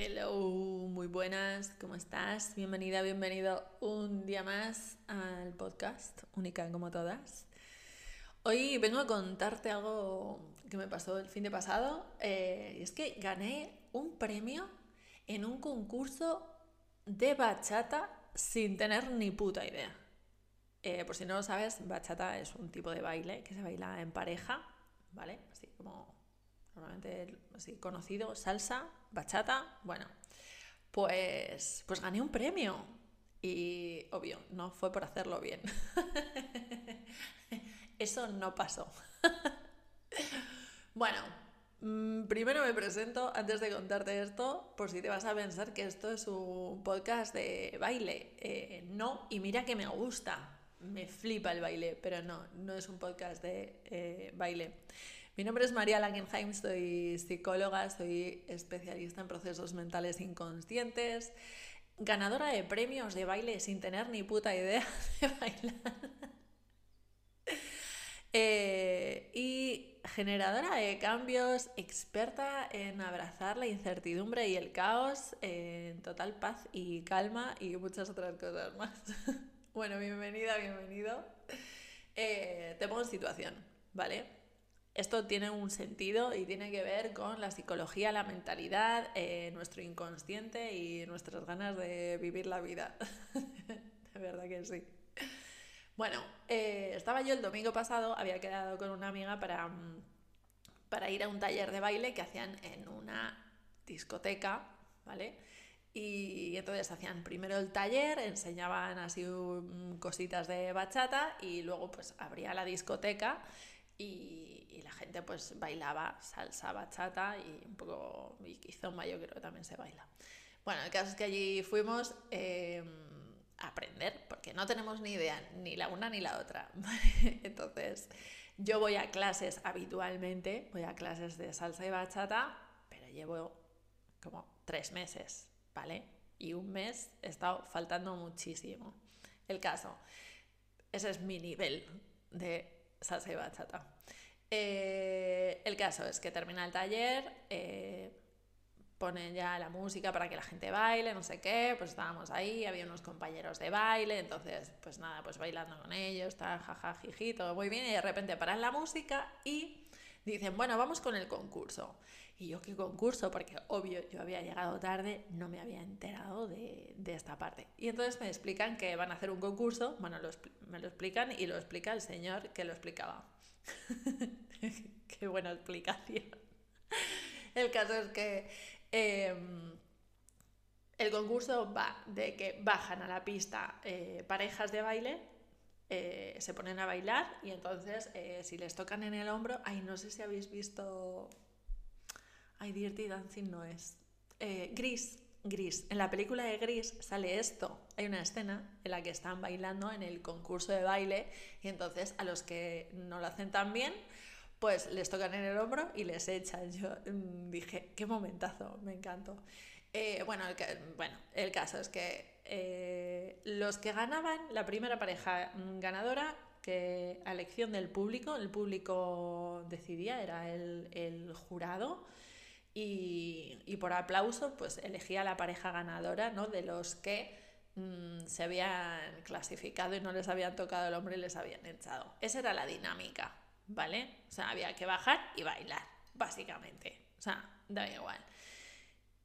Hello, muy buenas, ¿cómo estás? Bienvenida, bienvenido un día más al podcast, única como todas. Hoy vengo a contarte algo que me pasó el fin de pasado, eh, es que gané un premio en un concurso de bachata sin tener ni puta idea. Eh, por si no lo sabes, bachata es un tipo de baile que se baila en pareja, ¿vale? Así como normalmente así conocido, salsa, bachata, bueno, pues, pues gané un premio. Y obvio, no fue por hacerlo bien. Eso no pasó. bueno, mm, primero me presento antes de contarte esto, por si te vas a pensar que esto es un podcast de baile. Eh, no, y mira que me gusta, me flipa el baile, pero no, no es un podcast de eh, baile. Mi nombre es María Langenheim, soy psicóloga, soy especialista en procesos mentales inconscientes, ganadora de premios de baile sin tener ni puta idea de bailar. Eh, y generadora de cambios, experta en abrazar la incertidumbre y el caos, en total paz y calma y muchas otras cosas más. bueno, bienvenida, bienvenido. Eh, te pongo en situación, ¿vale? Esto tiene un sentido y tiene que ver con la psicología, la mentalidad, eh, nuestro inconsciente y nuestras ganas de vivir la vida. de verdad que sí. Bueno, eh, estaba yo el domingo pasado, había quedado con una amiga para, mm, para ir a un taller de baile que hacían en una discoteca, ¿vale? Y entonces hacían primero el taller, enseñaban así mm, cositas de bachata y luego pues abría la discoteca y, la gente pues bailaba salsa, bachata y un poco y kizomba yo creo que también se baila. Bueno, el caso es que allí fuimos em, a aprender porque no tenemos ni idea ni la una ni la otra. Entonces yo voy a clases habitualmente, voy a clases de salsa y bachata, pero llevo como tres meses, ¿vale? Y un mes he estado faltando muchísimo. El caso, ese es mi nivel de salsa y. Eh, el caso es que termina el taller, eh, ponen ya la música para que la gente baile, no sé qué, pues estábamos ahí, había unos compañeros de baile, entonces pues nada, pues bailando con ellos, está jaja, jiji, todo muy bien, y de repente paran la música y dicen, bueno, vamos con el concurso. Y yo, ¿qué concurso? Porque obvio, yo había llegado tarde, no me había enterado de, esta parte. Y entonces me explican que van a hacer un concurso, bueno, me lo explican y lo explica el señor que lo explicaba. Qué buena explicación. El caso es que em, el concurso va de que bajan a la pista eh, parejas de baile, eh, se ponen a bailar y entonces eh, si les tocan en el hombro, ay, no sé si habéis visto Ay, Dirty Dancing no es. Eh, Gris, Gris. En la película de Gris sale esto. Hay una escena en la que están bailando en el concurso de baile y entonces a los que no lo hacen tan bien, pues les tocan en el hombro y les echan. Yo mm, dije, qué momentazo, me encantó. Eh, bueno, el, bueno, el caso es que eh, los que ganaban, la primera pareja ganadora, que a elección del público, el público decidía, era el, jurado, y, por aplauso pues elegía la pareja ganadora ¿no? de los que mm, se habían clasificado y no les habían tocado el hombre y les habían echado. Esa era la dinámica, ¿vale? O sea, había que bajar y bailar, básicamente. O sea, da igual.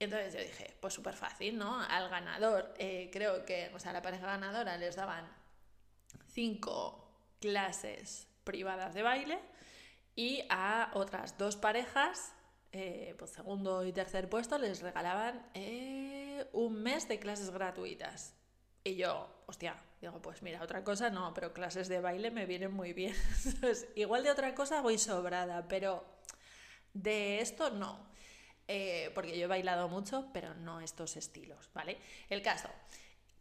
Entonces yo dije, pues súper fácil, ¿no? Al ganador, eh, creo que, o sea, a la pareja ganadora les daban cinco clases privadas de baile y a otras dos parejas eh, pues segundo y tercer puesto les regalaban eh, un mes de clases gratuitas. Y yo, hostia, digo, pues mira, otra cosa no, pero clases de baile me vienen muy bien. igual de otra cosa voy sobrada, pero de esto no. Eh, porque yo he bailado mucho, pero no estos estilos, ¿vale? El caso,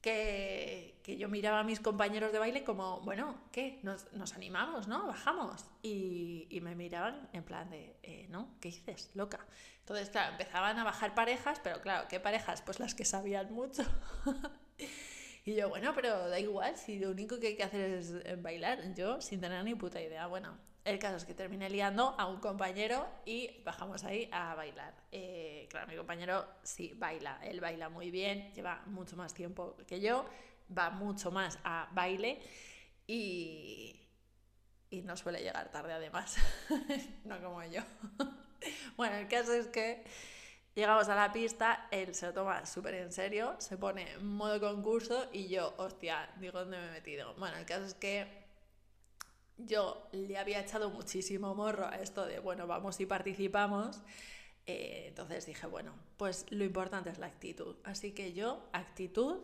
que, yo miraba a mis compañeros de baile como, bueno, ¿qué? Nos, animamos, ¿no? Bajamos. Y, me miraban en plan de, eh, ¿no? ¿Qué dices, loca? Entonces, claro, empezaban a bajar parejas, pero claro, ¿qué parejas? Pues las que sabían mucho. y yo, bueno, pero da igual, si lo único que hay que hacer es eh, bailar, yo sin tener ni puta idea. Bueno, el caso es que terminé liando a un compañero y bajamos ahí a bailar. Eh, claro, mi compañero sí baila, él baila muy bien, lleva mucho más tiempo que yo, va mucho más a baile y, y no suele llegar tarde además, no como yo. bueno, el caso es que llegamos a la pista, él se lo toma súper en serio, se pone en modo concurso y yo, hostia, digo, ¿dónde me he metido? Bueno, el caso es que yo le había echado muchísimo morro a esto de, bueno, vamos y participamos. Eh, entonces dije, bueno, pues lo importante es la actitud. Así que yo, actitud,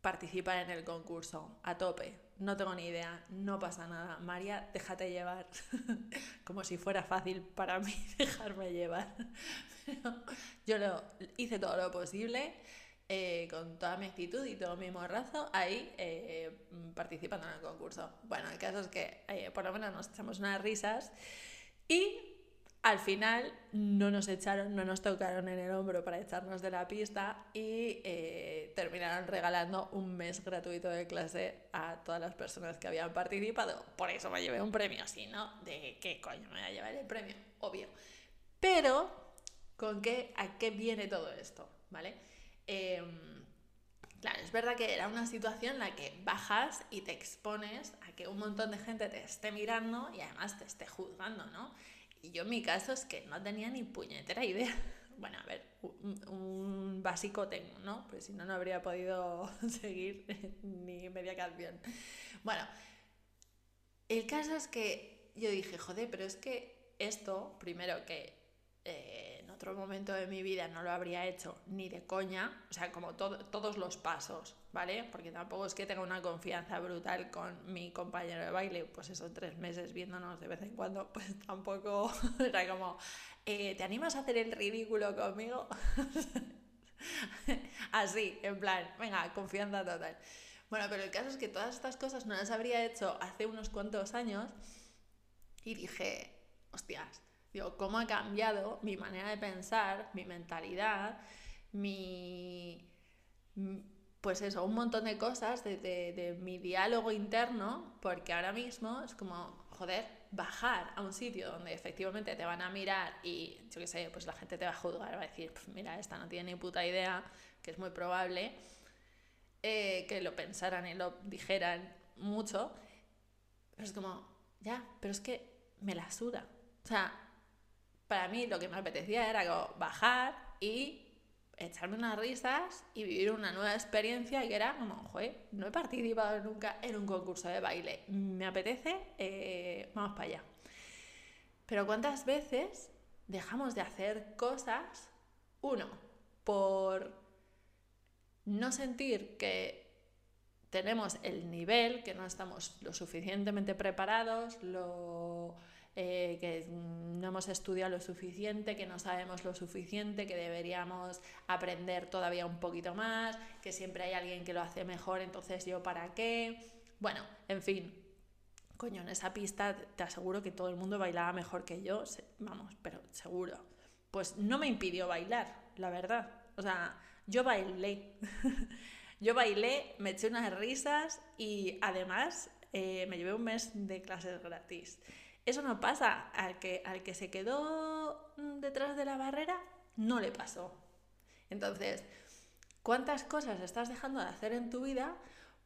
participar en el concurso, a tope. No tengo ni idea, no pasa nada. María, déjate llevar. Como si fuera fácil para mí dejarme llevar. yo lo hice todo lo posible. Eh, con toda mi actitud y todo mi morrazo ahí eh, participando en el concurso. Bueno, el caso es que eh, por lo menos nos echamos unas risas y al final no nos echaron, no nos tocaron en el hombro para echarnos de la pista y terminaron regalando un mes gratuito de clase a todas las personas que habían participado. Por eso me llevé un premio, si no, ¿de qué coño me voy a llevar el premio? Obvio. Pero, ¿con qué, a qué viene todo esto? ¿Vale? Em, claro, es verdad que era una situación en la que bajas y te expones a que un montón de gente te esté mirando y además te esté juzgando, ¿no? Y yo en mi caso es que no tenía ni puñetera idea. Bueno, a ver, un, básico tengo, ¿no? Pues si no, no habría podido seguir ni media canción. Bueno, el caso es que yo dije, joder, pero es que esto, primero que eh, otro momento de mi vida no lo habría hecho ni de coña, o sea, como todos los pasos, ¿vale? Porque tampoco es que tenga una confianza brutal con mi compañero de baile, pues esos tres meses viéndonos de vez en cuando, pues tampoco era como, eh, ¿te animas a hacer el ridículo conmigo? Así, en plan, venga, confianza total. Bueno, pero el caso es que todas estas cosas no las habría hecho hace unos cuantos años y dije, hostias, cómo ha cambiado mi manera de pensar, mi mentalidad, mi... Pues eso, un montón de cosas de, mi diálogo interno, porque ahora mismo es como, joder, bajar a un sitio donde efectivamente te van a mirar y, yo qué sé, pues la gente te va a juzgar, va a decir, mira, esta no tiene ni puta idea, que es muy probable, eh, que lo pensaran y lo dijeran mucho, pero es como, ya, pero es que me la suda. O sea, para mí lo que me apetecía era bajar y echarme unas risas y vivir una nueva experiencia que era como, joder, no he participado nunca en un concurso de baile, me apetece, eh, vamos para allá. Pero ¿cuántas veces dejamos de hacer cosas, uno, por no sentir que tenemos el nivel, que no estamos lo suficientemente preparados, lo eh, que no hemos estudiado lo suficiente, que no sabemos lo suficiente, que deberíamos aprender todavía un poquito más, que siempre hay alguien que lo hace mejor, entonces yo para qué. Bueno, en fin, coño, en esa pista te aseguro que todo el mundo bailaba mejor que yo, vamos, pero seguro. Pues no me impidió bailar, la verdad. O sea, yo bailé. yo bailé, me eché unas risas y además eh, me llevé un mes de clases gratis. Eso no pasa. Al que, al que se quedó mm, detrás de la barrera, no le pasó. Entonces, ¿cuántas cosas estás dejando de hacer en tu vida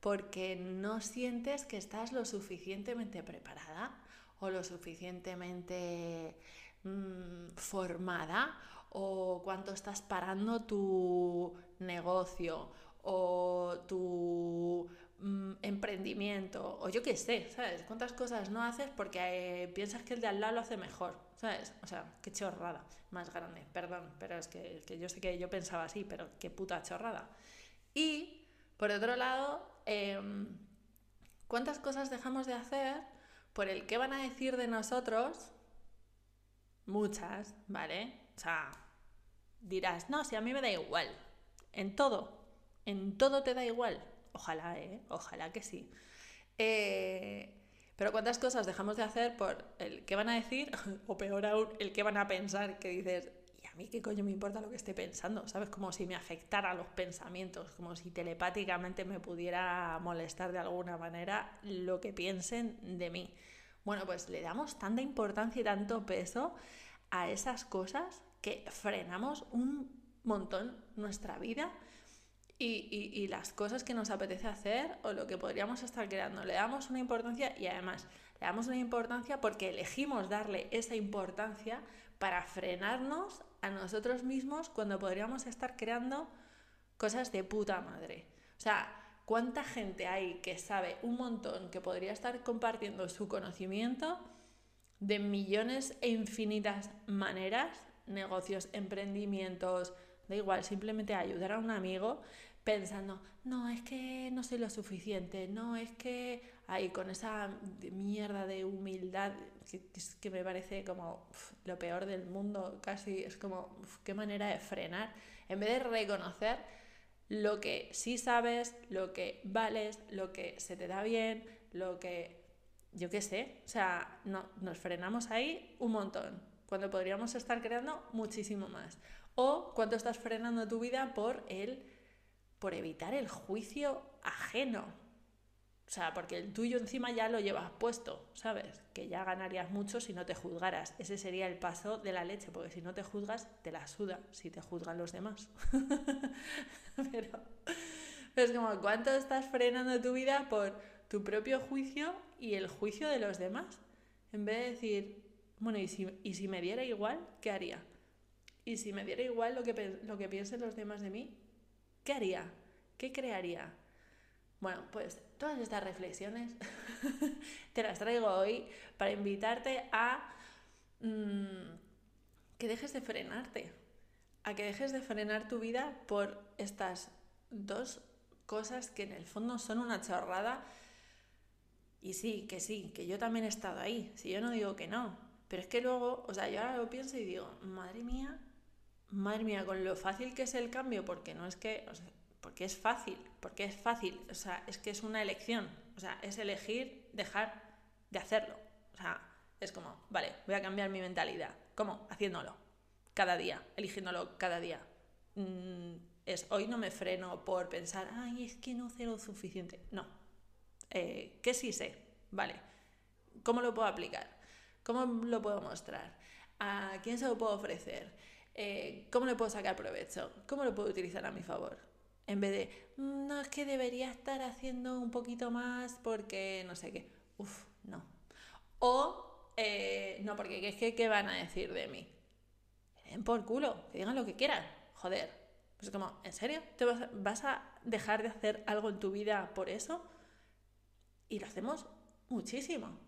porque no sientes que estás lo suficientemente preparada o lo suficientemente mm, formada o cuánto estás parando tu negocio o tu Mm, emprendimiento o yo qué sé, ¿sabes? ¿Cuántas cosas no haces porque eh, piensas que el de al lado lo hace mejor? ¿Sabes? O sea, qué chorrada más grande, perdón, pero es que, yo sé que yo pensaba así, pero qué puta chorrada. Y, por otro lado, em, ¿cuántas cosas dejamos de hacer por el qué van a decir de nosotros? Muchas, ¿vale? O sea, dirás, no, si a mí me da igual, en todo, en todo te da igual. Ojalá, ¿eh? Ojalá que sí. Eh, pero cuántas cosas dejamos de hacer por el qué van a decir, o peor aún, el qué van a pensar, que dices, ¿y a mí qué coño me importa lo que esté pensando? ¿Sabes? Como si me afectara los pensamientos, como si telepáticamente me pudiera molestar de alguna manera lo que piensen de mí. Bueno, pues le damos tanta importancia y tanto peso a esas cosas que frenamos un montón nuestra vida y, las cosas que nos apetece hacer o lo que podríamos estar creando. Le damos una importancia y además le damos una importancia porque elegimos darle esa importancia para frenarnos a nosotros mismos cuando podríamos estar creando cosas de puta madre. O sea, ¿cuánta gente hay que sabe un montón, que podría estar compartiendo su conocimiento de millones e infinitas maneras, negocios, emprendimientos, da igual, simplemente ayudar a un amigo pensando, no, es que no soy lo suficiente, no, es que ahí con esa mierda de humildad que, me parece como lo peor del mundo, casi es como, qué manera de frenar, en vez de reconocer lo que sí sabes, lo que vales, lo que se te da bien, lo que, yo qué sé, o sea, no, nos frenamos ahí un montón, cuando podríamos estar creando muchísimo más. O cuando estás frenando tu vida por el por evitar el juicio ajeno. O sea, porque el tuyo encima ya lo llevas puesto, ¿sabes? Que ya ganarías mucho si no te juzgaras. Ese sería el paso de la leche, porque si no te juzgas, te la suda si te juzgan los demás. pero, es como, ¿cuánto estás frenando tu vida por tu propio juicio y el juicio de los demás? En vez de decir, bueno, ¿y si, y si me diera igual, qué haría? ¿Y si me diera igual lo que, lo que piensen los demás de mí, ¿Qué haría? ¿Qué crearía? Bueno, pues todas estas reflexiones te las traigo hoy para invitarte a mm, que dejes de frenarte, a que dejes de frenar tu vida por estas dos cosas que en el fondo son una chorrada. Y sí, que sí, que yo también he estado ahí, si yo no digo que no, pero es que luego, o sea, yo ahora lo pienso y digo, madre mía, madre mía, con lo fácil que es el cambio, porque no es que, porque es fácil, porque es fácil, o sea, es que es una elección, o sea, es elegir dejar de hacerlo, o sea, es como, vale, voy a cambiar mi mentalidad, ¿cómo? Haciéndolo, cada día, eligiéndolo cada día. Mm, es, hoy no me freno por pensar, ay, es que no sé lo suficiente, no, eh, que sí sé, vale, ¿cómo lo puedo aplicar? ¿Cómo lo puedo mostrar? ¿A quién se lo puedo ofrecer? Eh, ¿cómo le puedo sacar provecho? ¿Cómo lo puedo utilizar a mi favor? En vez de, mm, no, es que debería estar haciendo un poquito más porque no sé qué. Uf, no. O, eh, no, porque es que, ¿qué van a decir de mí? den por culo, que digan lo que quieran. Joder. Pues como, ¿en serio? ¿Te vas, vas a dejar de hacer algo en tu vida por eso? Y lo hacemos muchísimo.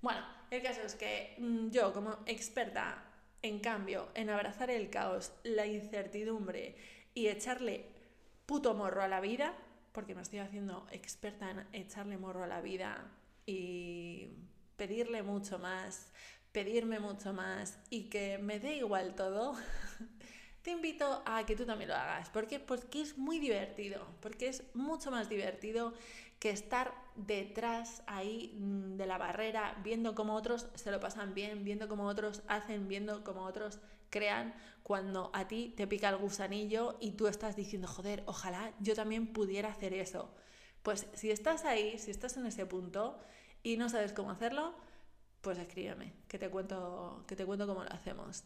Bueno, el caso es que mm, yo como experta en cambio, en abrazar el caos, la incertidumbre y echarle puto morro a la vida, porque me estoy haciendo experta en echarle morro a la vida y pedirle mucho más, pedirme mucho más y que me dé igual todo, te invito a que tú también lo hagas. ¿Por qué? Porque es muy divertido, porque es mucho más divertido que estar detrás ahí mm, de la barrera, viendo cómo otros se lo pasan bien, viendo cómo otros hacen, viendo cómo otros crean, cuando a ti te pica el gusanillo y tú estás diciendo, joder, ojalá yo también pudiera hacer eso. Pues si estás ahí, si estás en ese punto y no sabes cómo hacerlo, pues escríbeme, que te cuento, que te cuento cómo lo hacemos.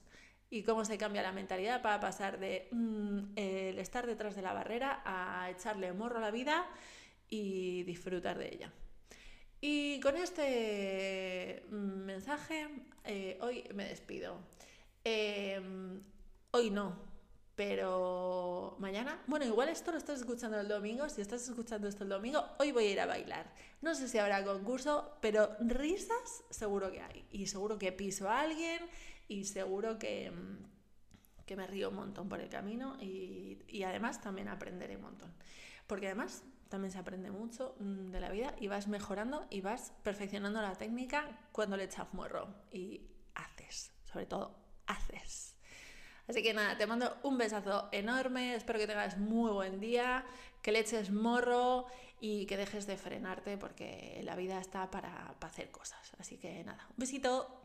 Y cómo se cambia la mentalidad para pasar de mm, el estar detrás de la barrera a echarle morro a la vida y disfrutar de ella. Y con este mm, mensaje, eh, hoy me despido. Em, hoy no, pero mañana, bueno, igual esto lo estás escuchando el domingo, si estás escuchando esto el domingo, hoy voy a ir a bailar. No sé si habrá concurso, pero risas seguro que hay. Y seguro que piso a alguien y seguro que, mm, que me río un montón por el camino y, y además también aprenderé un montón. Porque además también se aprende mucho mm, de la vida y vas mejorando y vas perfeccionando la técnica cuando le echas morro y haces, sobre todo haces. Así que nada, te mando un besazo enorme, espero que tengas muy buen día, que le eches morro y que dejes de frenarte porque la vida está para, para hacer cosas. Así que nada, un besito.